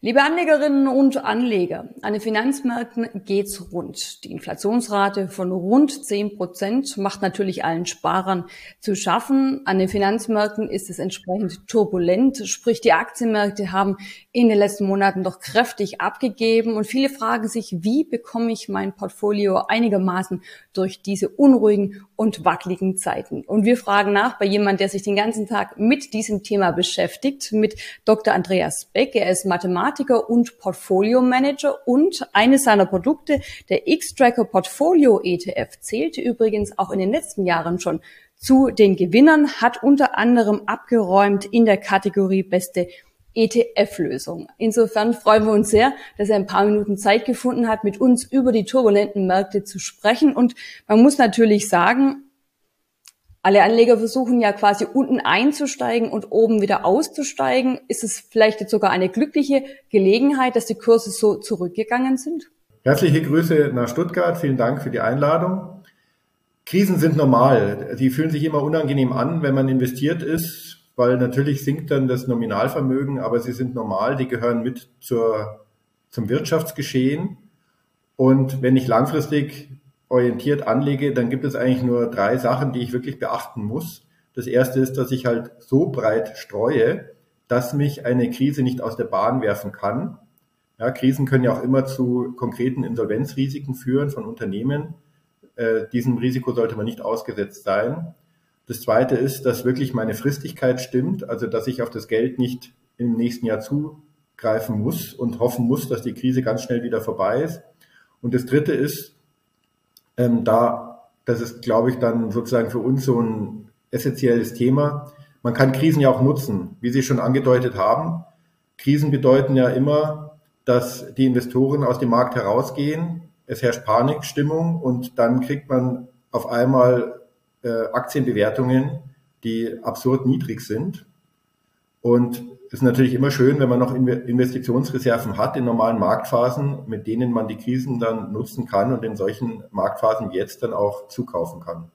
Liebe Anlegerinnen und Anleger, an den Finanzmärkten geht's rund. Die Inflationsrate von rund 10 Prozent macht natürlich allen Sparern zu schaffen. An den Finanzmärkten ist es entsprechend turbulent, sprich die Aktienmärkte haben in den letzten Monaten doch kräftig abgegeben und viele fragen sich, wie bekomme ich mein Portfolio einigermaßen durch diese unruhigen und wackeligen Zeiten? Und wir fragen nach bei jemand, der sich den ganzen Tag mit diesem Thema beschäftigt, mit Dr. Andreas Beck. Er ist Mathematiker Mathematiker und Portfolio Manager und eines seiner Produkte, der X-Tracker Portfolio ETF, zählte übrigens auch in den letzten Jahren schon zu den Gewinnern, hat unter anderem abgeräumt in der Kategorie beste ETF-Lösung. Insofern freuen wir uns sehr, dass er ein paar Minuten Zeit gefunden hat, mit uns über die turbulenten Märkte zu sprechen. Und man muss natürlich sagen, alle Anleger versuchen ja quasi unten einzusteigen und oben wieder auszusteigen. Ist es vielleicht jetzt sogar eine glückliche Gelegenheit, dass die Kurse so zurückgegangen sind? Herzliche Grüße nach Stuttgart. Vielen Dank für die Einladung. Krisen sind normal. Die fühlen sich immer unangenehm an, wenn man investiert ist, weil natürlich sinkt dann das Nominalvermögen, aber sie sind normal. Die gehören mit zur, zum Wirtschaftsgeschehen. Und wenn ich langfristig orientiert anlege, dann gibt es eigentlich nur drei Sachen, die ich wirklich beachten muss. Das erste ist, dass ich halt so breit streue, dass mich eine Krise nicht aus der Bahn werfen kann. Ja, Krisen können ja auch immer zu konkreten Insolvenzrisiken führen von Unternehmen. Äh, diesem Risiko sollte man nicht ausgesetzt sein. Das zweite ist, dass wirklich meine Fristigkeit stimmt, also dass ich auf das Geld nicht im nächsten Jahr zugreifen muss und hoffen muss, dass die Krise ganz schnell wieder vorbei ist. Und das dritte ist, ähm, da, das ist, glaube ich, dann sozusagen für uns so ein essentielles Thema. Man kann Krisen ja auch nutzen, wie Sie schon angedeutet haben. Krisen bedeuten ja immer, dass die Investoren aus dem Markt herausgehen. Es herrscht Panikstimmung und dann kriegt man auf einmal äh, Aktienbewertungen, die absurd niedrig sind. Und ist natürlich immer schön, wenn man noch Investitionsreserven hat in normalen Marktphasen, mit denen man die Krisen dann nutzen kann und in solchen Marktphasen jetzt dann auch zukaufen kann.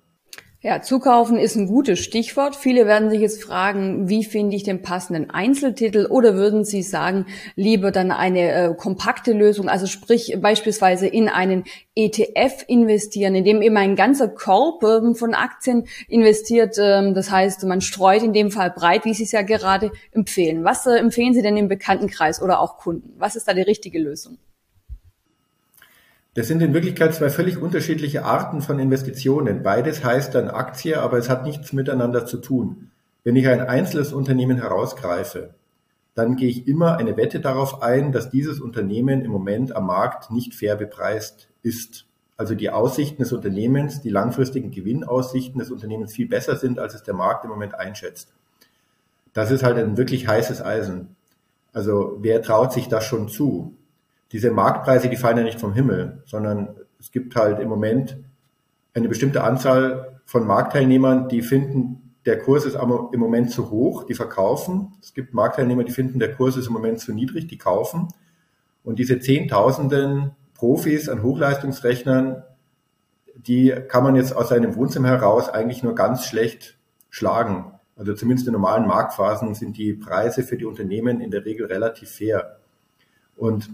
Ja, zukaufen ist ein gutes Stichwort. Viele werden sich jetzt fragen, wie finde ich den passenden Einzeltitel oder würden Sie sagen, lieber dann eine äh, kompakte Lösung, also sprich beispielsweise in einen ETF investieren, in dem eben ein ganzer Korb äh, von Aktien investiert. Äh, das heißt, man streut in dem Fall breit, wie Sie es ja gerade empfehlen. Was äh, empfehlen Sie denn im Bekanntenkreis oder auch Kunden? Was ist da die richtige Lösung? Das sind in Wirklichkeit zwei völlig unterschiedliche Arten von Investitionen. Beides heißt dann Aktie, aber es hat nichts miteinander zu tun. Wenn ich ein einzelnes Unternehmen herausgreife, dann gehe ich immer eine Wette darauf ein, dass dieses Unternehmen im Moment am Markt nicht fair bepreist ist. Also die Aussichten des Unternehmens, die langfristigen Gewinnaussichten des Unternehmens viel besser sind, als es der Markt im Moment einschätzt. Das ist halt ein wirklich heißes Eisen. Also wer traut sich das schon zu? Diese Marktpreise, die fallen ja nicht vom Himmel, sondern es gibt halt im Moment eine bestimmte Anzahl von Marktteilnehmern, die finden, der Kurs ist im Moment zu hoch, die verkaufen. Es gibt Marktteilnehmer, die finden, der Kurs ist im Moment zu niedrig, die kaufen. Und diese Zehntausenden Profis an Hochleistungsrechnern, die kann man jetzt aus seinem Wohnzimmer heraus eigentlich nur ganz schlecht schlagen. Also zumindest in normalen Marktphasen sind die Preise für die Unternehmen in der Regel relativ fair. Und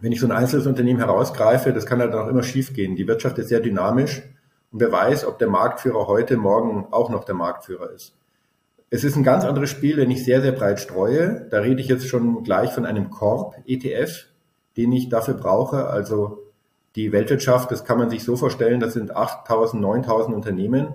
wenn ich so ein einzelnes Unternehmen herausgreife, das kann halt auch immer schiefgehen. Die Wirtschaft ist sehr dynamisch und wer weiß, ob der Marktführer heute, morgen auch noch der Marktführer ist. Es ist ein ganz anderes Spiel, wenn ich sehr, sehr breit streue. Da rede ich jetzt schon gleich von einem Korb-ETF, den ich dafür brauche. Also die Weltwirtschaft, das kann man sich so vorstellen, das sind 8.000, 9.000 Unternehmen,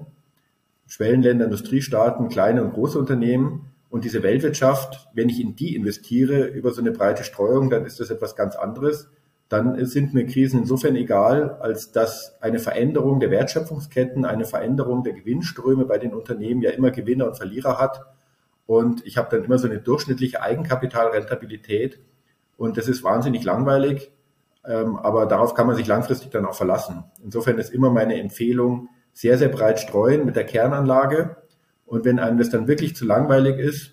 Schwellenländer, Industriestaaten, kleine und große Unternehmen. Und diese Weltwirtschaft, wenn ich in die investiere über so eine breite Streuung, dann ist das etwas ganz anderes. Dann sind mir Krisen insofern egal, als dass eine Veränderung der Wertschöpfungsketten, eine Veränderung der Gewinnströme bei den Unternehmen ja immer Gewinner und Verlierer hat. Und ich habe dann immer so eine durchschnittliche Eigenkapitalrentabilität. Und das ist wahnsinnig langweilig, ähm, aber darauf kann man sich langfristig dann auch verlassen. Insofern ist immer meine Empfehlung, sehr, sehr breit streuen mit der Kernanlage und wenn einem das dann wirklich zu langweilig ist,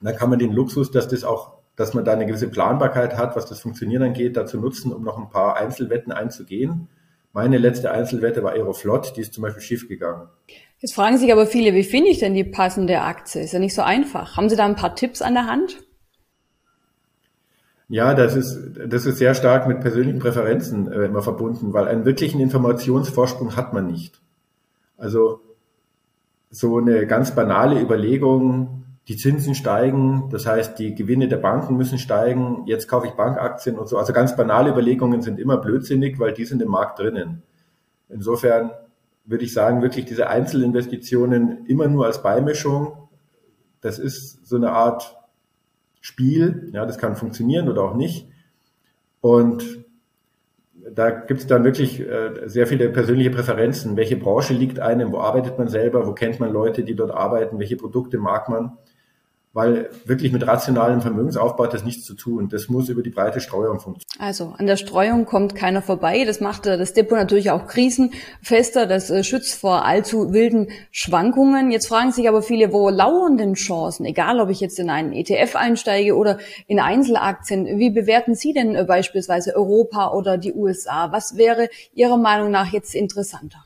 dann kann man den Luxus, dass das auch, dass man da eine gewisse Planbarkeit hat, was das Funktionieren angeht, dazu nutzen, um noch ein paar Einzelwetten einzugehen. Meine letzte Einzelwette war Aeroflot, die ist zum Beispiel schief gegangen. Jetzt fragen sich aber viele, wie finde ich denn die passende Aktie? Ist ja nicht so einfach. Haben Sie da ein paar Tipps an der Hand? Ja, das ist, das ist sehr stark mit persönlichen Präferenzen äh, immer verbunden, weil einen wirklichen Informationsvorsprung hat man nicht. Also so eine ganz banale Überlegung, die Zinsen steigen, das heißt, die Gewinne der Banken müssen steigen, jetzt kaufe ich Bankaktien und so. Also ganz banale Überlegungen sind immer blödsinnig, weil die sind im Markt drinnen. Insofern würde ich sagen, wirklich diese Einzelinvestitionen immer nur als Beimischung. Das ist so eine Art Spiel. Ja, das kann funktionieren oder auch nicht. Und da gibt es dann wirklich äh, sehr viele persönliche Präferenzen. Welche Branche liegt einem? Wo arbeitet man selber? Wo kennt man Leute, die dort arbeiten? Welche Produkte mag man? Weil wirklich mit rationalem Vermögensaufbau hat das nichts zu tun. Das muss über die breite Streuung funktionieren. Also an der Streuung kommt keiner vorbei. Das macht das Depot natürlich auch krisenfester. Das äh, schützt vor allzu wilden Schwankungen. Jetzt fragen sich aber viele, wo lauern denn Chancen? Egal, ob ich jetzt in einen ETF einsteige oder in Einzelaktien. Wie bewerten Sie denn äh, beispielsweise Europa oder die USA? Was wäre Ihrer Meinung nach jetzt interessanter?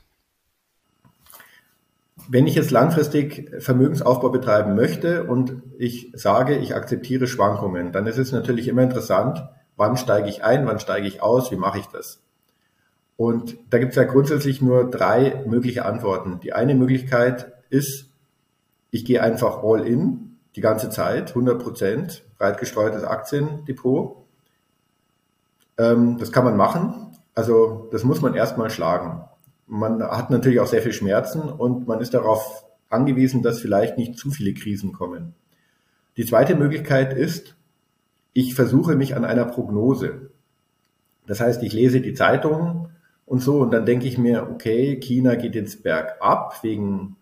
Wenn ich jetzt langfristig Vermögensaufbau betreiben möchte und ich sage, ich akzeptiere Schwankungen, dann ist es natürlich immer interessant, wann steige ich ein, wann steige ich aus, wie mache ich das? Und da gibt es ja grundsätzlich nur drei mögliche Antworten. Die eine Möglichkeit ist, ich gehe einfach all in die ganze Zeit, 100 Prozent, breit gestreutes Aktiendepot. Ähm, das kann man machen. Also das muss man erstmal schlagen. Man hat natürlich auch sehr viel Schmerzen und man ist darauf angewiesen, dass vielleicht nicht zu viele Krisen kommen. Die zweite Möglichkeit ist, ich versuche mich an einer Prognose. Das heißt, ich lese die Zeitung und so und dann denke ich mir, okay, China geht jetzt bergab wegen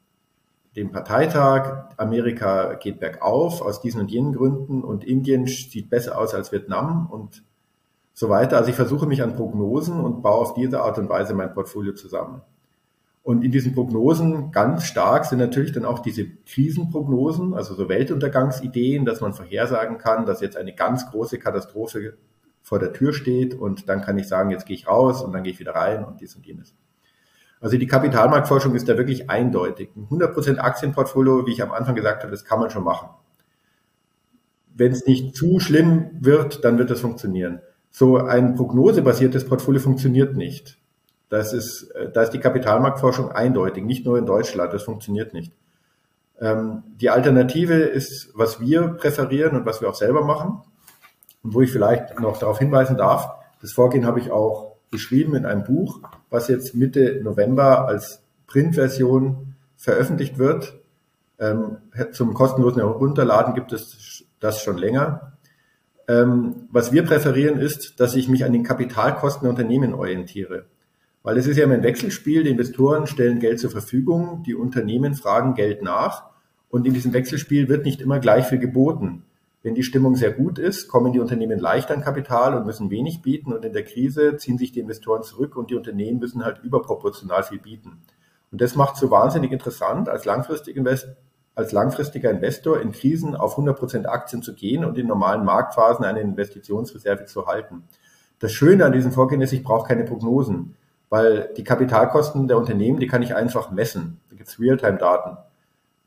dem Parteitag, Amerika geht bergauf aus diesen und jenen Gründen und Indien sieht besser aus als Vietnam und so weiter. Also ich versuche mich an Prognosen und baue auf diese Art und Weise mein Portfolio zusammen. Und in diesen Prognosen ganz stark sind natürlich dann auch diese Krisenprognosen, also so Weltuntergangsideen, dass man vorhersagen kann, dass jetzt eine ganz große Katastrophe vor der Tür steht und dann kann ich sagen, jetzt gehe ich raus und dann gehe ich wieder rein und dies und jenes. Also die Kapitalmarktforschung ist da wirklich eindeutig. Ein 100% Aktienportfolio, wie ich am Anfang gesagt habe, das kann man schon machen. Wenn es nicht zu schlimm wird, dann wird das funktionieren. So ein prognosebasiertes Portfolio funktioniert nicht. Das ist, äh, da ist die Kapitalmarktforschung eindeutig, nicht nur in Deutschland, das funktioniert nicht. Ähm, die Alternative ist, was wir präferieren und was wir auch selber machen und wo ich vielleicht noch darauf hinweisen darf, das Vorgehen habe ich auch beschrieben in einem Buch, was jetzt Mitte November als Printversion veröffentlicht wird. Ähm, zum kostenlosen Herunterladen gibt es das schon länger. Ähm, was wir präferieren ist, dass ich mich an den Kapitalkosten der Unternehmen orientiere. Weil es ist ja immer ein Wechselspiel, die Investoren stellen Geld zur Verfügung, die Unternehmen fragen Geld nach und in diesem Wechselspiel wird nicht immer gleich viel geboten. Wenn die Stimmung sehr gut ist, kommen die Unternehmen leicht an Kapital und müssen wenig bieten und in der Krise ziehen sich die Investoren zurück und die Unternehmen müssen halt überproportional viel bieten. Und das macht so wahnsinnig interessant als langfristig Invest als langfristiger Investor in Krisen auf 100% Aktien zu gehen und in normalen Marktphasen eine Investitionsreserve zu halten. Das Schöne an diesem Vorgehen ist, ich brauche keine Prognosen, weil die Kapitalkosten der Unternehmen, die kann ich einfach messen. Da gibt es Realtime-Daten.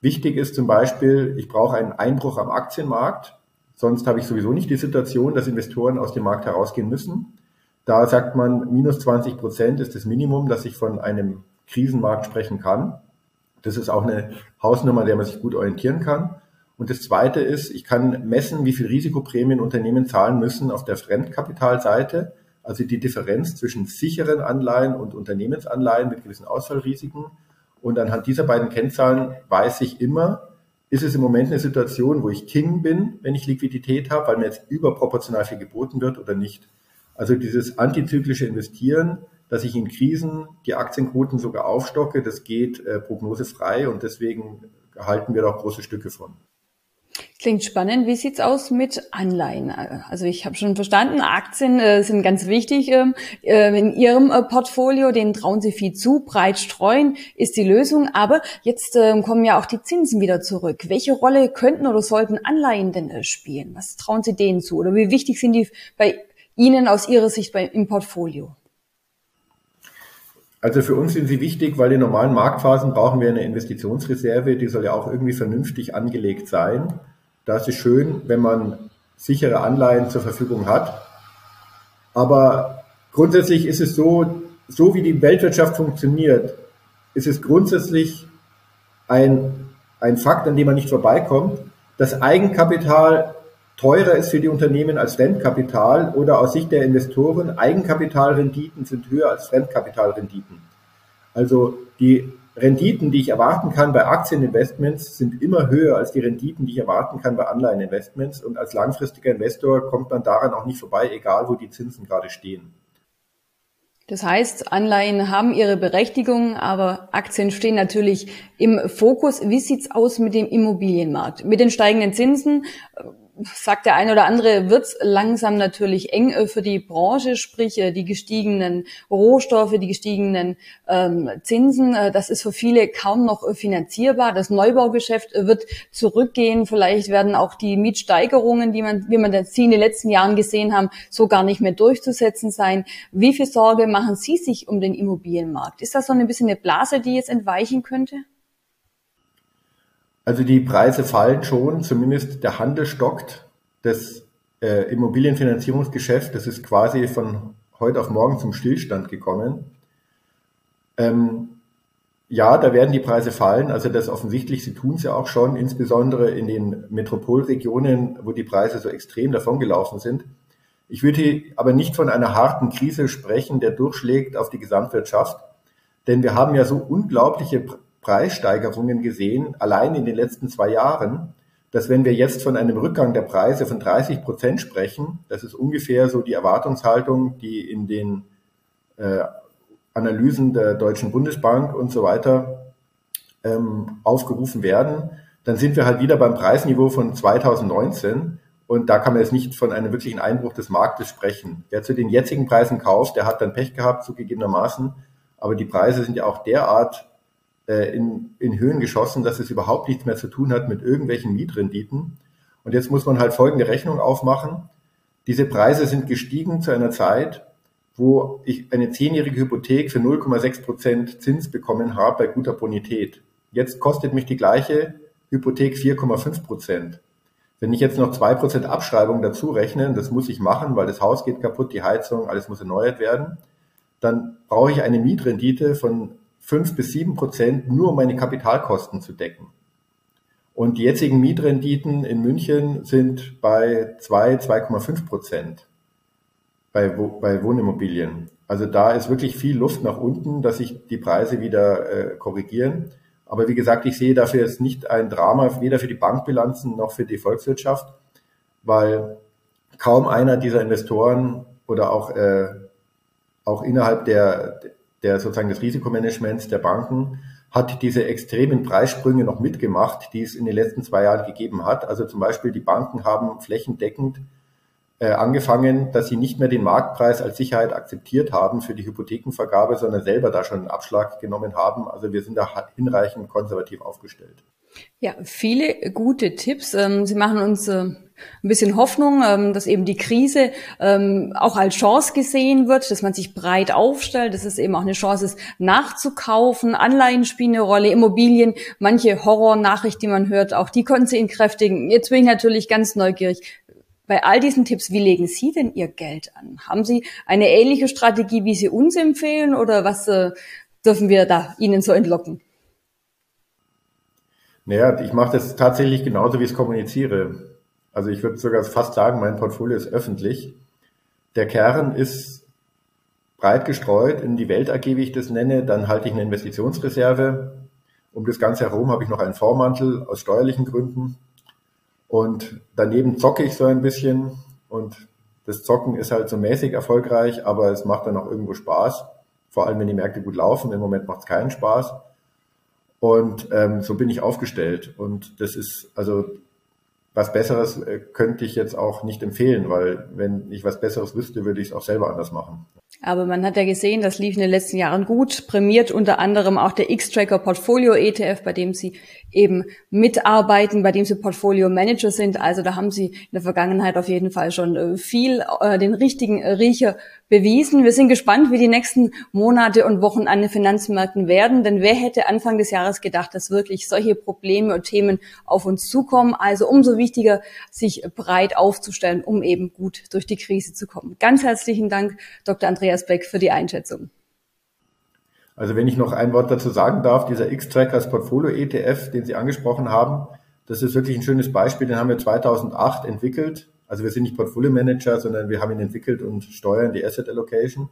Wichtig ist zum Beispiel, ich brauche einen Einbruch am Aktienmarkt, sonst habe ich sowieso nicht die Situation, dass Investoren aus dem Markt herausgehen müssen. Da sagt man, minus 20 Prozent ist das Minimum, dass ich von einem Krisenmarkt sprechen kann. Das ist auch eine Hausnummer, der man sich gut orientieren kann. Und das Zweite ist, ich kann messen, wie viel Risikoprämien Unternehmen zahlen müssen auf der Fremdkapitalseite, also die Differenz zwischen sicheren Anleihen und Unternehmensanleihen mit gewissen Ausfallrisiken. Und anhand dieser beiden Kennzahlen weiß ich immer, ist es im Moment eine Situation, wo ich King bin, wenn ich Liquidität habe, weil mir jetzt überproportional viel geboten wird oder nicht. Also dieses antizyklische Investieren dass ich in Krisen die Aktienquoten sogar aufstocke. Das geht äh, prognosefrei und deswegen halten wir da auch große Stücke von. Klingt spannend. Wie sieht's aus mit Anleihen? Also ich habe schon verstanden, Aktien äh, sind ganz wichtig ähm, äh, in Ihrem äh, Portfolio. Denen trauen Sie viel zu. Breit streuen ist die Lösung. Aber jetzt ähm, kommen ja auch die Zinsen wieder zurück. Welche Rolle könnten oder sollten Anleihen denn äh, spielen? Was trauen Sie denen zu? Oder wie wichtig sind die bei Ihnen aus Ihrer Sicht bei, im Portfolio? Also für uns sind sie wichtig, weil in normalen Marktphasen brauchen wir eine Investitionsreserve, die soll ja auch irgendwie vernünftig angelegt sein. Da ist es schön, wenn man sichere Anleihen zur Verfügung hat. Aber grundsätzlich ist es so, so wie die Weltwirtschaft funktioniert, ist es grundsätzlich ein, ein Fakt, an dem man nicht vorbeikommt, dass Eigenkapital teurer ist für die Unternehmen als Fremdkapital oder aus Sicht der Investoren Eigenkapitalrenditen sind höher als Fremdkapitalrenditen. Also die Renditen, die ich erwarten kann bei Aktieninvestments, sind immer höher als die Renditen, die ich erwarten kann bei Anleiheninvestments. Und als langfristiger Investor kommt man daran auch nicht vorbei, egal wo die Zinsen gerade stehen. Das heißt, Anleihen haben ihre Berechtigung, aber Aktien stehen natürlich im Fokus. Wie sieht's aus mit dem Immobilienmarkt? Mit den steigenden Zinsen sagt der eine oder andere, wird langsam natürlich eng äh, für die Branche, sprich äh, die gestiegenen Rohstoffe, die gestiegenen ähm, Zinsen. Äh, das ist für viele kaum noch finanzierbar. Das Neubaugeschäft wird zurückgehen. Vielleicht werden auch die Mietsteigerungen, die man, wie man das in den letzten Jahren gesehen haben, so gar nicht mehr durchzusetzen sein. Wie viel Sorge machen Sie sich um den Immobilienmarkt? Ist das so ein bisschen eine Blase, die jetzt entweichen könnte? Also die Preise fallen schon, zumindest der Handel stockt. Das äh, Immobilienfinanzierungsgeschäft, das ist quasi von heute auf morgen zum Stillstand gekommen. Ähm, ja, da werden die Preise fallen. Also das offensichtlich, sie tun es ja auch schon, insbesondere in den Metropolregionen, wo die Preise so extrem davongelaufen sind. Ich würde aber nicht von einer harten Krise sprechen, der durchschlägt auf die Gesamtwirtschaft. Denn wir haben ja so unglaubliche Preissteigerungen gesehen, allein in den letzten zwei Jahren, dass wenn wir jetzt von einem Rückgang der Preise von 30 Prozent sprechen, das ist ungefähr so die Erwartungshaltung, die in den äh, Analysen der Deutschen Bundesbank und so weiter ähm, aufgerufen werden, dann sind wir halt wieder beim Preisniveau von 2019 und da kann man jetzt nicht von einem wirklichen Einbruch des Marktes sprechen. Wer zu den jetzigen Preisen kauft, der hat dann Pech gehabt, zugegebenermaßen, aber die Preise sind ja auch derart äh, in, in Höhen geschossen, dass es überhaupt nichts mehr zu tun hat mit irgendwelchen Mietrenditen. Und jetzt muss man halt folgende Rechnung aufmachen. Diese Preise sind gestiegen zu einer Zeit, wo ich eine zehnjährige Hypothek für 0,6 Prozent Zins bekommen habe bei guter Bonität. Jetzt kostet mich die gleiche Hypothek 4,5 Prozent. Wenn ich jetzt noch zwei Prozent Abschreibung dazu rechne, das muss ich machen, weil das Haus geht kaputt, die Heizung, alles muss erneuert werden, dann brauche ich eine Mietrendite von fünf bis sieben Prozent nur um meine Kapitalkosten zu decken. Und die jetzigen Mietrenditen in München sind bei 2, 2,5 Prozent bei, bei Wohnimmobilien. Also da ist wirklich viel Luft nach unten, dass sich die Preise wieder äh, korrigieren. Aber wie gesagt, ich sehe dafür jetzt nicht ein Drama, weder für die Bankbilanzen noch für die Volkswirtschaft, weil kaum einer dieser Investoren oder auch, äh, auch innerhalb der, der sozusagen des Risikomanagements der Banken hat diese extremen Preissprünge noch mitgemacht, die es in den letzten zwei Jahren gegeben hat. Also zum Beispiel die Banken haben flächendeckend äh, angefangen, dass sie nicht mehr den Marktpreis als Sicherheit akzeptiert haben für die Hypothekenvergabe, sondern selber da schon einen Abschlag genommen haben. Also wir sind da hinreichend konservativ aufgestellt. Ja, viele gute Tipps. Ähm, sie machen uns äh, ein bisschen Hoffnung, ähm, dass eben die Krise ähm, auch als Chance gesehen wird, dass man sich breit aufstellt, dass es eben auch eine Chance ist, nachzukaufen. Anleihen spielen eine Rolle, Immobilien, manche Horrornachricht, die man hört, auch die konnten sie entkräftigen. Jetzt bin ich natürlich ganz neugierig. Bei all diesen Tipps, wie legen Sie denn Ihr Geld an? Haben Sie eine ähnliche Strategie, wie Sie uns empfehlen oder was äh, dürfen wir da Ihnen so entlocken? Naja, ich mache das tatsächlich genauso, wie ich es kommuniziere. Also ich würde sogar fast sagen, mein Portfolio ist öffentlich. Der Kern ist breit gestreut in die Welt AG, wie ich das nenne. Dann halte ich eine Investitionsreserve. Um das Ganze herum habe ich noch einen Vormantel aus steuerlichen Gründen. Und daneben zocke ich so ein bisschen. Und das Zocken ist halt so mäßig erfolgreich, aber es macht dann auch irgendwo Spaß. Vor allem, wenn die Märkte gut laufen. Im Moment macht es keinen Spaß. Und ähm, so bin ich aufgestellt. Und das ist, also was Besseres äh, könnte ich jetzt auch nicht empfehlen, weil wenn ich was Besseres wüsste, würde ich es auch selber anders machen. Aber man hat ja gesehen, das lief in den letzten Jahren gut, prämiert unter anderem auch der X-Tracker Portfolio ETF, bei dem Sie eben mitarbeiten, bei dem Sie Portfolio Manager sind. Also da haben Sie in der Vergangenheit auf jeden Fall schon äh, viel äh, den richtigen Riecher bewiesen. Wir sind gespannt, wie die nächsten Monate und Wochen an den Finanzmärkten werden, denn wer hätte Anfang des Jahres gedacht, dass wirklich solche Probleme und Themen auf uns zukommen? Also umso wichtiger, sich breit aufzustellen, um eben gut durch die Krise zu kommen. Ganz herzlichen Dank, Dr. Andreas Beck, für die Einschätzung. Also wenn ich noch ein Wort dazu sagen darf, dieser X-Trackers Portfolio ETF, den Sie angesprochen haben, das ist wirklich ein schönes Beispiel, den haben wir 2008 entwickelt. Also wir sind nicht Portfolio Manager, sondern wir haben ihn entwickelt und steuern die Asset Allocation,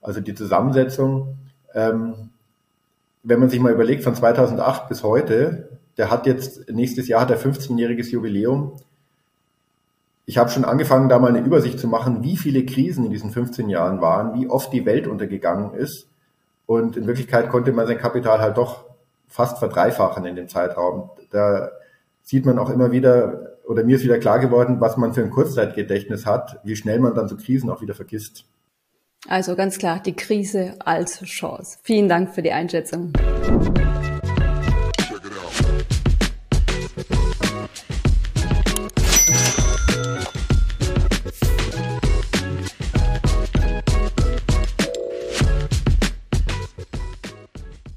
also die Zusammensetzung. Ähm, wenn man sich mal überlegt, von 2008 bis heute, der hat jetzt, nächstes Jahr hat er 15-jähriges Jubiläum. Ich habe schon angefangen, da mal eine Übersicht zu machen, wie viele Krisen in diesen 15 Jahren waren, wie oft die Welt untergegangen ist. Und in Wirklichkeit konnte man sein Kapital halt doch fast verdreifachen in dem Zeitraum. Da sieht man auch immer wieder, oder mir ist wieder klar geworden, was man für ein Kurzzeitgedächtnis hat, wie schnell man dann so Krisen auch wieder vergisst. Also ganz klar, die Krise als Chance. Vielen Dank für die Einschätzung.